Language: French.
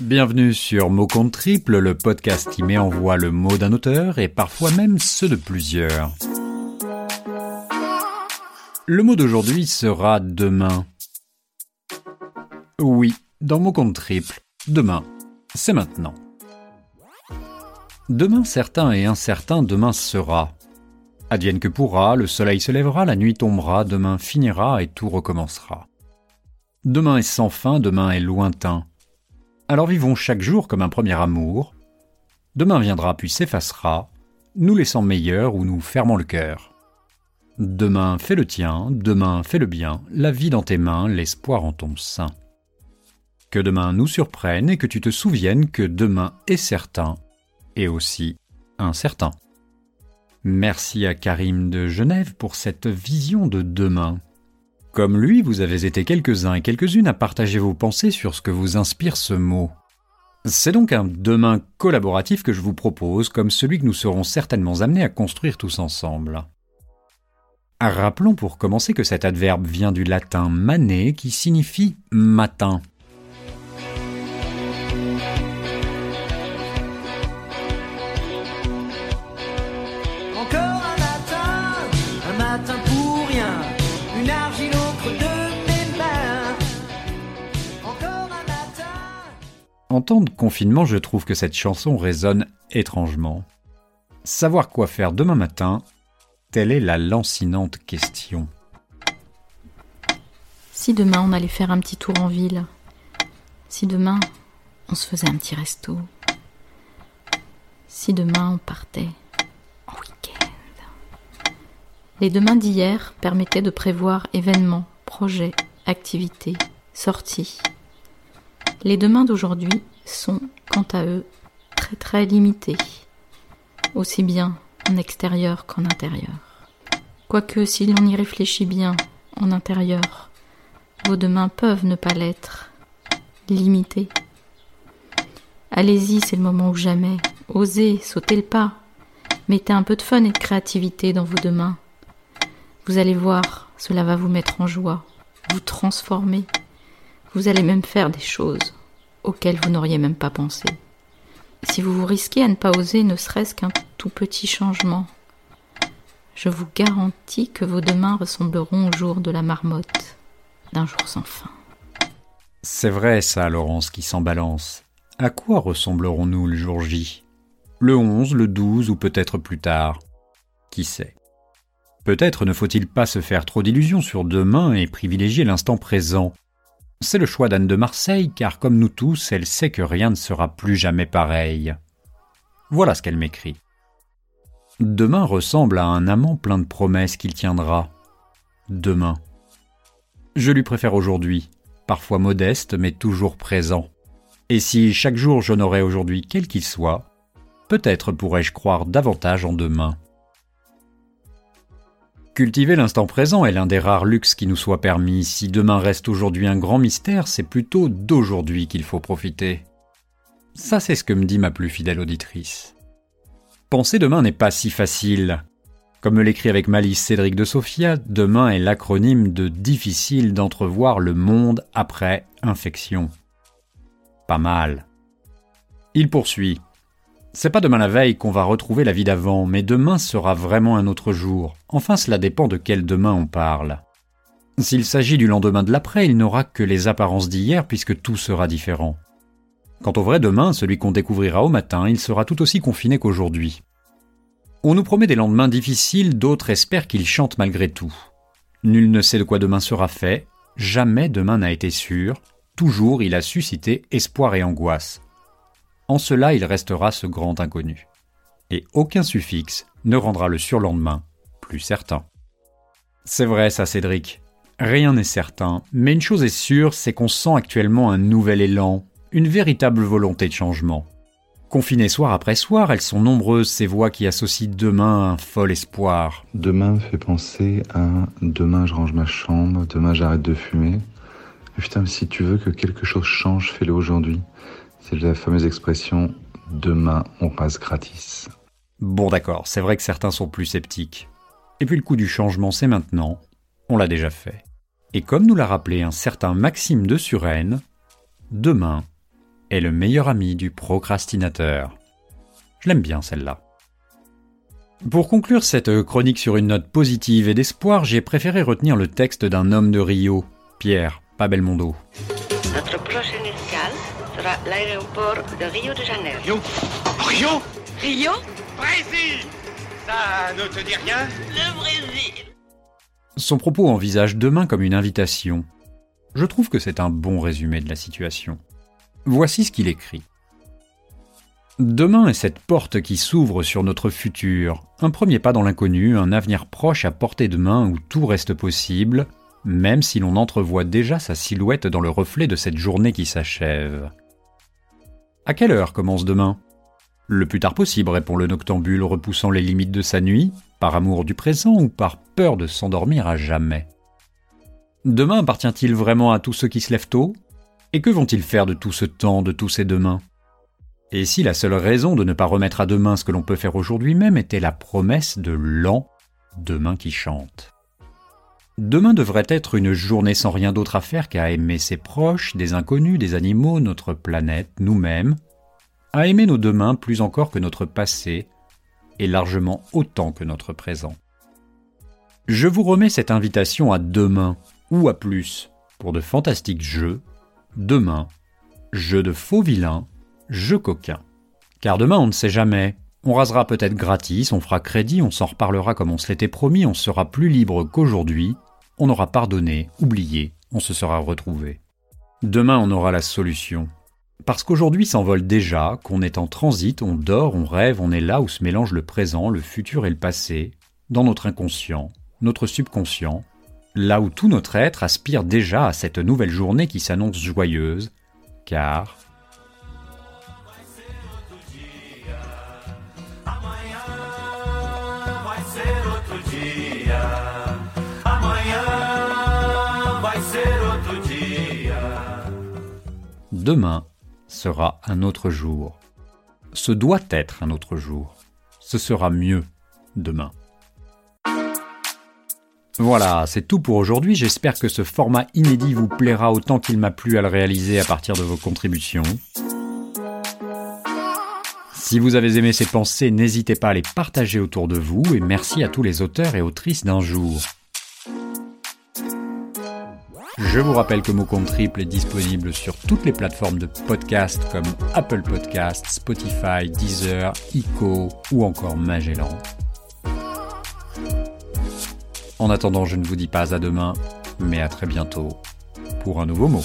Bienvenue sur Mot Compte Triple, le podcast qui met en voix le mot d'un auteur et parfois même ceux de plusieurs. Le mot d'aujourd'hui sera demain. Oui, dans Mot Compte Triple, demain, c'est maintenant. Demain certain et incertain, demain sera. Advienne que pourra, le soleil se lèvera, la nuit tombera, demain finira et tout recommencera. Demain est sans fin, demain est lointain. Alors vivons chaque jour comme un premier amour. Demain viendra puis s'effacera, nous laissant meilleurs ou nous fermant le cœur. Demain fais le tien, demain fais le bien, la vie dans tes mains, l'espoir en ton sein. Que demain nous surprenne et que tu te souviennes que demain est certain et aussi incertain. Merci à Karim de Genève pour cette vision de demain. Comme lui, vous avez été quelques-uns et quelques-unes à partager vos pensées sur ce que vous inspire ce mot. C'est donc un demain collaboratif que je vous propose, comme celui que nous serons certainement amenés à construire tous ensemble. Rappelons pour commencer que cet adverbe vient du latin mané qui signifie matin. En temps de confinement, je trouve que cette chanson résonne étrangement. Savoir quoi faire demain matin, telle est la lancinante question. Si demain on allait faire un petit tour en ville, si demain on se faisait un petit resto, si demain on partait en week-end. Les demain d'hier permettaient de prévoir événements, projets, activités, sorties, les demain d'aujourd'hui sont, quant à eux, très très limités, aussi bien en extérieur qu'en intérieur. Quoique, si l'on y réfléchit bien, en intérieur, vos demain peuvent ne pas l'être, limités. Allez-y, c'est le moment ou jamais. Osez, sautez le pas. Mettez un peu de fun et de créativité dans vos demain. Vous allez voir, cela va vous mettre en joie, vous transformer, vous allez même faire des choses auxquelles vous n'auriez même pas pensé. Si vous vous risquez à ne pas oser ne serait-ce qu'un tout petit changement, je vous garantis que vos demain ressembleront au jour de la marmotte, d'un jour sans fin. C'est vrai ça, Laurence, qui s'en balance. À quoi ressemblerons-nous le jour J? Le 11, le 12 ou peut-être plus tard? Qui sait? Peut-être ne faut-il pas se faire trop d'illusions sur demain et privilégier l'instant présent, c'est le choix d'Anne de Marseille, car comme nous tous, elle sait que rien ne sera plus jamais pareil. Voilà ce qu'elle m'écrit. Demain ressemble à un amant plein de promesses qu'il tiendra. Demain. Je lui préfère aujourd'hui, parfois modeste, mais toujours présent. Et si chaque jour j'honorais aujourd'hui quel qu'il soit, peut-être pourrais-je croire davantage en demain. Cultiver l'instant présent est l'un des rares luxes qui nous soit permis. Si demain reste aujourd'hui un grand mystère, c'est plutôt d'aujourd'hui qu'il faut profiter. Ça, c'est ce que me dit ma plus fidèle auditrice. Penser demain n'est pas si facile. Comme me l'écrit avec malice Cédric de Sophia, demain est l'acronyme de difficile d'entrevoir le monde après infection. Pas mal. Il poursuit. C'est pas demain la veille qu'on va retrouver la vie d'avant, mais demain sera vraiment un autre jour. Enfin, cela dépend de quel demain on parle. S'il s'agit du lendemain de l'après, il n'aura que les apparences d'hier puisque tout sera différent. Quant au vrai demain, celui qu'on découvrira au matin, il sera tout aussi confiné qu'aujourd'hui. On nous promet des lendemains difficiles, d'autres espèrent qu'ils chantent malgré tout. Nul ne sait de quoi demain sera fait, jamais demain n'a été sûr, toujours il a suscité espoir et angoisse. En cela il restera ce grand inconnu. Et aucun suffixe ne rendra le surlendemain plus certain. C'est vrai ça Cédric. Rien n'est certain, mais une chose est sûre, c'est qu'on sent actuellement un nouvel élan, une véritable volonté de changement. Confinées soir après soir, elles sont nombreuses ces voix qui associent demain un fol espoir. Demain me fait penser à demain je range ma chambre, demain j'arrête de fumer. putain, si tu veux que quelque chose change, fais-le aujourd'hui. C'est la fameuse expression demain on passe gratis. Bon d'accord, c'est vrai que certains sont plus sceptiques. Et puis le coup du changement c'est maintenant, on l'a déjà fait. Et comme nous l'a rappelé un certain Maxime de Suresnes, demain est le meilleur ami du procrastinateur. Je l'aime bien celle-là. Pour conclure cette chronique sur une note positive et d'espoir, j'ai préféré retenir le texte d'un homme de Rio, Pierre Pabelmondo. Notre prochaine escale sera l'aéroport de Rio de Janeiro. Rio? Rio? Rio? Brésil Ça ne te dit rien? Le Brésil Son propos envisage demain comme une invitation. Je trouve que c'est un bon résumé de la situation. Voici ce qu'il écrit. Demain est cette porte qui s'ouvre sur notre futur, un premier pas dans l'inconnu, un avenir proche à portée de main où tout reste possible, même si l'on entrevoit déjà sa silhouette dans le reflet de cette journée qui s'achève. À quelle heure commence demain? Le plus tard possible, répond le noctambule, repoussant les limites de sa nuit, par amour du présent ou par peur de s'endormir à jamais. Demain appartient-il vraiment à tous ceux qui se lèvent tôt? Et que vont-ils faire de tout ce temps, de tous ces demain Et si la seule raison de ne pas remettre à demain ce que l'on peut faire aujourd'hui même était la promesse de l'an demain qui chante? Demain devrait être une journée sans rien d'autre à faire qu'à aimer ses proches, des inconnus, des animaux, notre planète, nous-mêmes, à aimer nos demain plus encore que notre passé, et largement autant que notre présent. Je vous remets cette invitation à demain, ou à plus, pour de fantastiques jeux, demain, jeux de faux vilains, jeux coquins. Car demain on ne sait jamais, on rasera peut-être gratis, on fera crédit, on s'en reparlera comme on se l'était promis, on sera plus libre qu'aujourd'hui, on aura pardonné, oublié, on se sera retrouvé. Demain on aura la solution. Parce qu'aujourd'hui s'envole déjà, qu'on est en transit, on dort, on rêve, on est là où se mélange le présent, le futur et le passé, dans notre inconscient, notre subconscient, là où tout notre être aspire déjà à cette nouvelle journée qui s'annonce joyeuse, car Demain sera un autre jour. Ce doit être un autre jour. Ce sera mieux demain. Voilà, c'est tout pour aujourd'hui. J'espère que ce format inédit vous plaira autant qu'il m'a plu à le réaliser à partir de vos contributions. Si vous avez aimé ces pensées, n'hésitez pas à les partager autour de vous et merci à tous les auteurs et autrices d'un jour. Je vous rappelle que Mot Compte Triple est disponible sur toutes les plateformes de podcast comme Apple Podcasts, Spotify, Deezer, Ico ou encore Magellan. En attendant, je ne vous dis pas à demain, mais à très bientôt pour un nouveau mot.